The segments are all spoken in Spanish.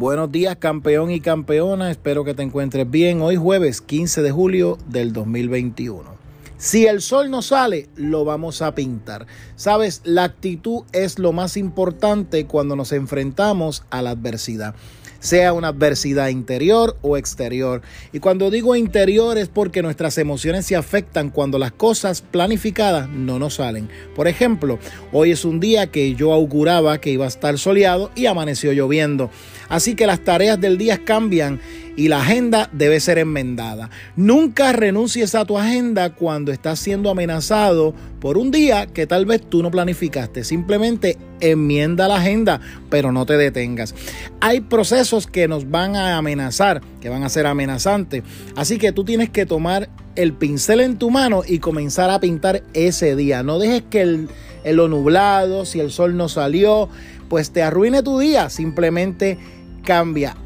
Buenos días campeón y campeona, espero que te encuentres bien. Hoy jueves 15 de julio del 2021. Si el sol no sale, lo vamos a pintar. Sabes, la actitud es lo más importante cuando nos enfrentamos a la adversidad sea una adversidad interior o exterior. Y cuando digo interior es porque nuestras emociones se afectan cuando las cosas planificadas no nos salen. Por ejemplo, hoy es un día que yo auguraba que iba a estar soleado y amaneció lloviendo. Así que las tareas del día cambian y la agenda debe ser enmendada. Nunca renuncies a tu agenda cuando estás siendo amenazado por un día que tal vez tú no planificaste. Simplemente enmienda la agenda, pero no te detengas. Hay procesos que nos van a amenazar, que van a ser amenazantes. Así que tú tienes que tomar el pincel en tu mano y comenzar a pintar ese día. No dejes que el, el lo nublado, si el sol no salió, pues te arruine tu día. Simplemente cambia.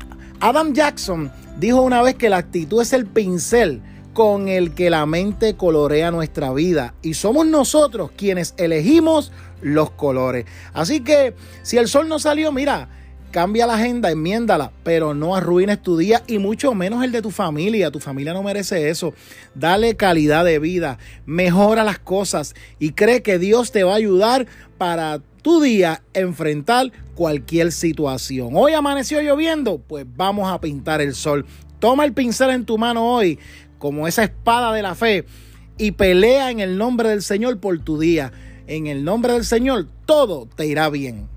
Adam Jackson dijo una vez que la actitud es el pincel con el que la mente colorea nuestra vida y somos nosotros quienes elegimos los colores. Así que si el sol no salió, mira, cambia la agenda, enmiéndala, pero no arruines tu día y mucho menos el de tu familia. Tu familia no merece eso. Dale calidad de vida, mejora las cosas y cree que Dios te va a ayudar para tu día enfrentar cualquier situación. Hoy amaneció lloviendo, pues vamos a pintar el sol. Toma el pincel en tu mano hoy, como esa espada de la fe, y pelea en el nombre del Señor por tu día. En el nombre del Señor, todo te irá bien.